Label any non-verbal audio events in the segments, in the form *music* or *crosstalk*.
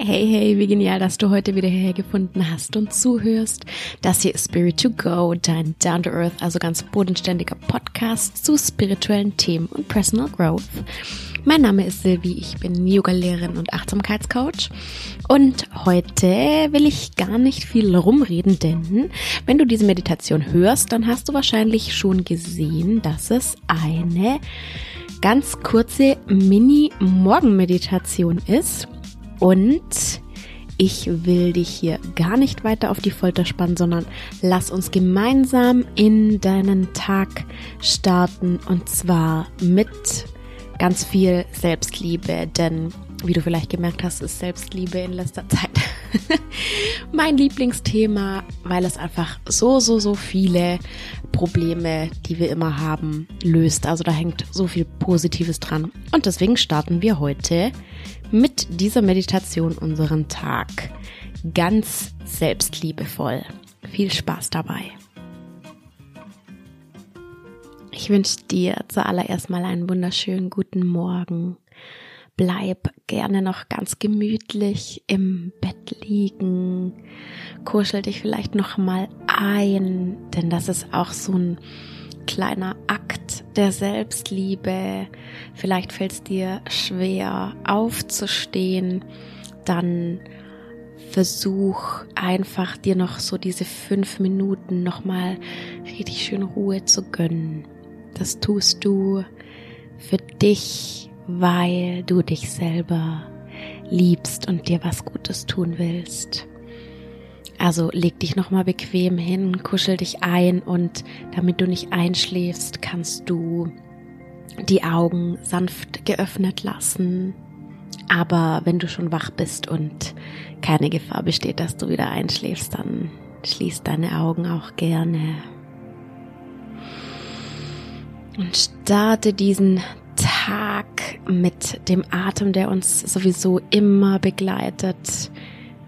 Hey, hey, wie genial, dass du heute wieder hierher gefunden hast und zuhörst. Das hier ist Spirit to Go, dein Down to Earth, also ganz bodenständiger Podcast zu spirituellen Themen und Personal Growth. Mein Name ist Silvi, ich bin Yoga-Lehrerin und Achtsamkeitscoach. Und heute will ich gar nicht viel rumreden, denn wenn du diese Meditation hörst, dann hast du wahrscheinlich schon gesehen, dass es eine ganz kurze Mini-Morgenmeditation ist und ich will dich hier gar nicht weiter auf die Folter spannen, sondern lass uns gemeinsam in deinen Tag starten und zwar mit ganz viel Selbstliebe, denn wie du vielleicht gemerkt hast, ist Selbstliebe in letzter Zeit *laughs* mein Lieblingsthema, weil es einfach so, so, so viele Probleme, die wir immer haben, löst. Also da hängt so viel Positives dran. Und deswegen starten wir heute mit dieser Meditation unseren Tag ganz selbstliebevoll. Viel Spaß dabei. Ich wünsche dir zuallererst mal einen wunderschönen guten Morgen. Bleib gerne noch ganz gemütlich im Bett liegen. Kuschel dich vielleicht noch mal ein, denn das ist auch so ein kleiner Akt der Selbstliebe. Vielleicht fällt es dir schwer aufzustehen, dann versuch einfach dir noch so diese fünf Minuten nochmal richtig schön Ruhe zu gönnen. Das tust du für dich, weil du dich selber liebst und dir was Gutes tun willst. Also leg dich nochmal bequem hin, kuschel dich ein und damit du nicht einschläfst, kannst du die Augen sanft geöffnet lassen. Aber wenn du schon wach bist und keine Gefahr besteht, dass du wieder einschläfst, dann schließ deine Augen auch gerne. Und starte diesen Tag mit dem Atem, der uns sowieso immer begleitet,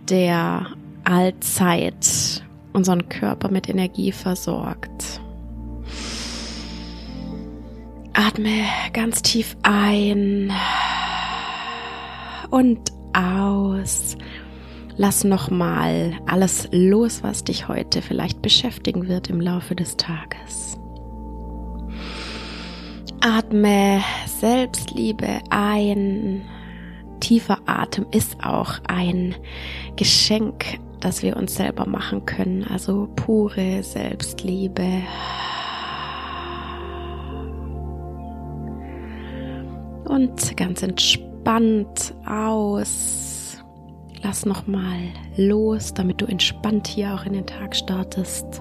der allzeit unseren Körper mit Energie versorgt. Atme ganz tief ein und aus. Lass nochmal alles los, was dich heute vielleicht beschäftigen wird im Laufe des Tages. Atme Selbstliebe ein. Tiefer Atem ist auch ein Geschenk das wir uns selber machen können. Also pure Selbstliebe. Und ganz entspannt aus. Lass nochmal los, damit du entspannt hier auch in den Tag startest.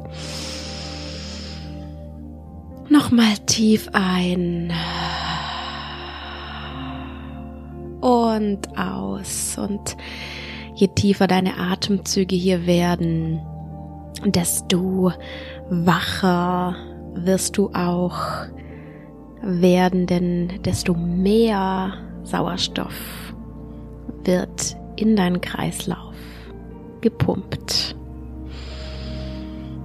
Nochmal tief ein. Und aus. Und je tiefer deine Atemzüge hier werden, desto wacher wirst du auch werden, denn desto mehr Sauerstoff wird in deinen Kreislauf gepumpt.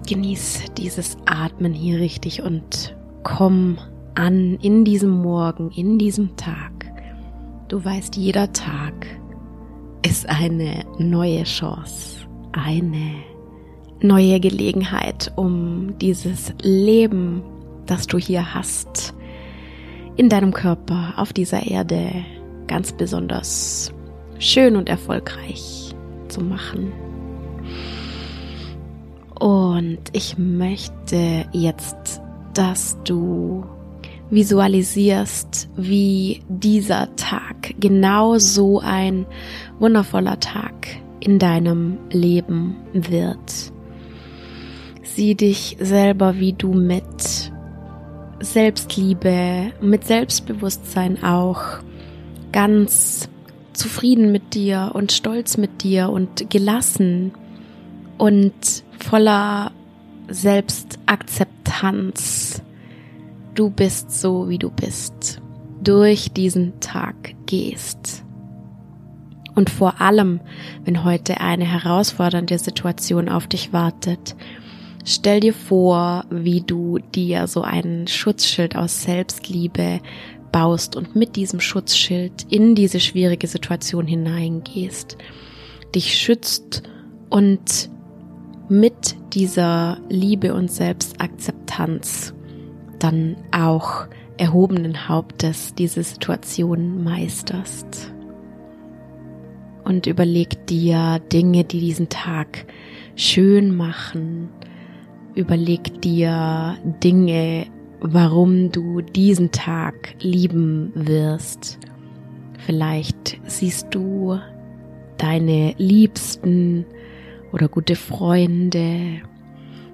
Genieß dieses Atmen hier richtig und komm an in diesem Morgen, in diesem Tag. Du weißt, jeder Tag ist eine neue Chance, eine neue Gelegenheit, um dieses Leben, das du hier hast, in deinem Körper auf dieser Erde ganz besonders schön und erfolgreich zu machen. Und ich möchte jetzt, dass du visualisierst, wie dieser Tag genau so ein wundervoller Tag in deinem Leben wird. Sieh dich selber, wie du mit Selbstliebe, mit Selbstbewusstsein auch ganz zufrieden mit dir und stolz mit dir und gelassen und voller Selbstakzeptanz. Du bist so, wie du bist, durch diesen Tag gehst. Und vor allem, wenn heute eine herausfordernde Situation auf dich wartet, stell dir vor, wie du dir so einen Schutzschild aus Selbstliebe baust und mit diesem Schutzschild in diese schwierige Situation hineingehst. dich schützt und mit dieser Liebe und Selbstakzeptanz dann auch erhobenen Hauptes diese Situation meisterst. Und überleg dir Dinge, die diesen Tag schön machen. Überleg dir Dinge, warum du diesen Tag lieben wirst. Vielleicht siehst du deine Liebsten oder gute Freunde.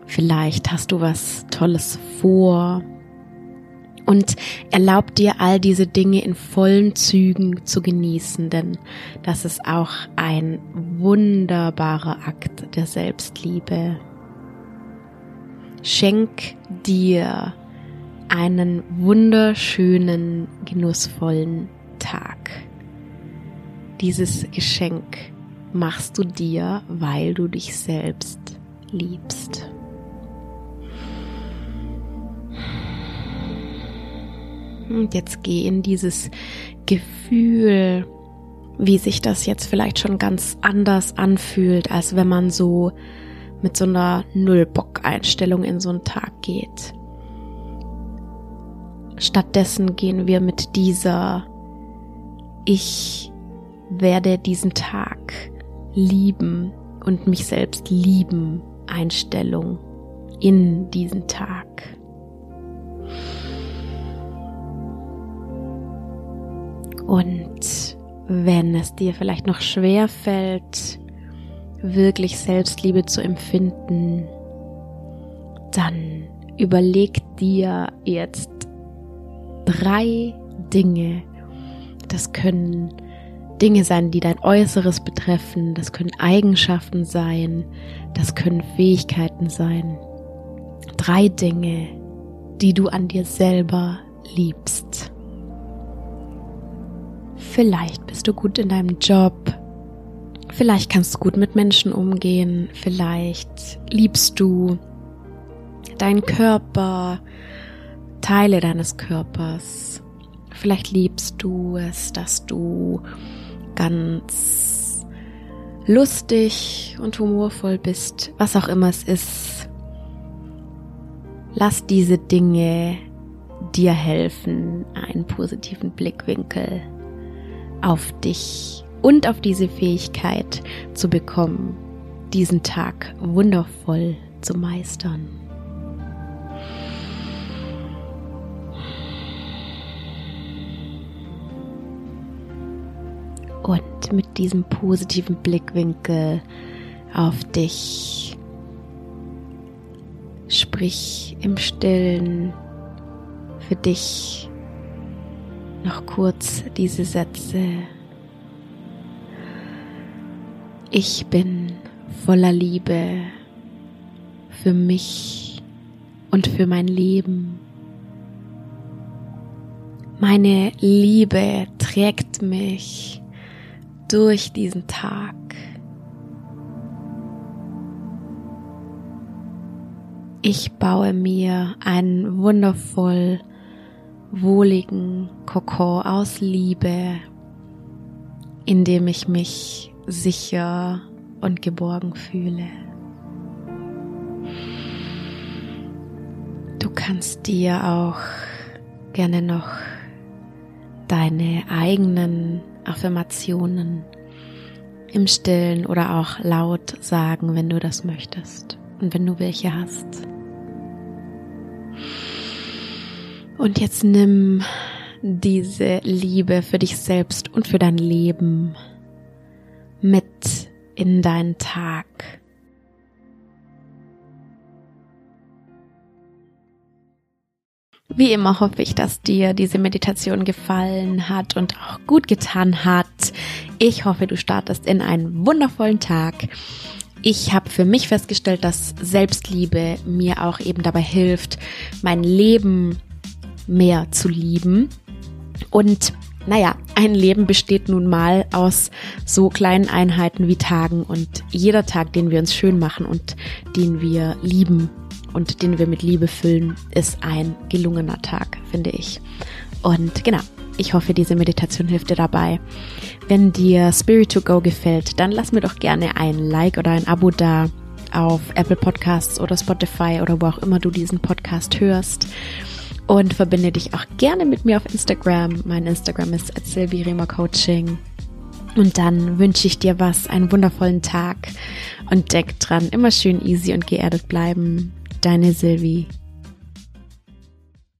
Vielleicht hast du was Tolles vor. Und erlaub dir all diese Dinge in vollen Zügen zu genießen, denn das ist auch ein wunderbarer Akt der Selbstliebe. Schenk dir einen wunderschönen, genussvollen Tag. Dieses Geschenk machst du dir, weil du dich selbst liebst. Und jetzt geh in dieses Gefühl, wie sich das jetzt vielleicht schon ganz anders anfühlt, als wenn man so mit so einer Null-Bock-Einstellung in so einen Tag geht. Stattdessen gehen wir mit dieser Ich werde diesen Tag lieben und mich selbst lieben Einstellung in diesen Tag. Und wenn es dir vielleicht noch schwer fällt, wirklich Selbstliebe zu empfinden, dann überleg dir jetzt drei Dinge. Das können Dinge sein, die dein Äußeres betreffen. Das können Eigenschaften sein. Das können Fähigkeiten sein. Drei Dinge, die du an dir selber liebst. Vielleicht bist du gut in deinem Job. Vielleicht kannst du gut mit Menschen umgehen. Vielleicht liebst du deinen Körper, Teile deines Körpers. Vielleicht liebst du es, dass du ganz lustig und humorvoll bist, was auch immer es ist. Lass diese Dinge dir helfen, einen positiven Blickwinkel auf dich und auf diese Fähigkeit zu bekommen, diesen Tag wundervoll zu meistern. Und mit diesem positiven Blickwinkel auf dich sprich im stillen für dich noch kurz diese Sätze. Ich bin voller Liebe für mich und für mein Leben. Meine Liebe trägt mich durch diesen Tag. Ich baue mir einen wundervoll wohligen Kokon aus Liebe, in dem ich mich sicher und geborgen fühle. Du kannst dir auch gerne noch deine eigenen Affirmationen im stillen oder auch laut sagen, wenn du das möchtest und wenn du welche hast. Und jetzt nimm diese Liebe für dich selbst und für dein Leben mit in deinen Tag. Wie immer hoffe ich, dass dir diese Meditation gefallen hat und auch gut getan hat. Ich hoffe, du startest in einen wundervollen Tag. Ich habe für mich festgestellt, dass Selbstliebe mir auch eben dabei hilft, mein Leben mehr zu lieben. Und naja, ein Leben besteht nun mal aus so kleinen Einheiten wie Tagen und jeder Tag, den wir uns schön machen und den wir lieben und den wir mit Liebe füllen, ist ein gelungener Tag, finde ich. Und genau, Ich hoffe, diese Meditation hilft dir dabei. Wenn dir Spirit to Go gefällt, dann lass mir doch gerne ein Like oder ein Abo da auf Apple Podcasts oder Spotify oder wo auch immer du diesen Podcast hörst. Und verbinde dich auch gerne mit mir auf Instagram. Mein Instagram ist Coaching. Und dann wünsche ich dir was, einen wundervollen Tag und denk dran, immer schön easy und geerdet bleiben. Deine Sylvie.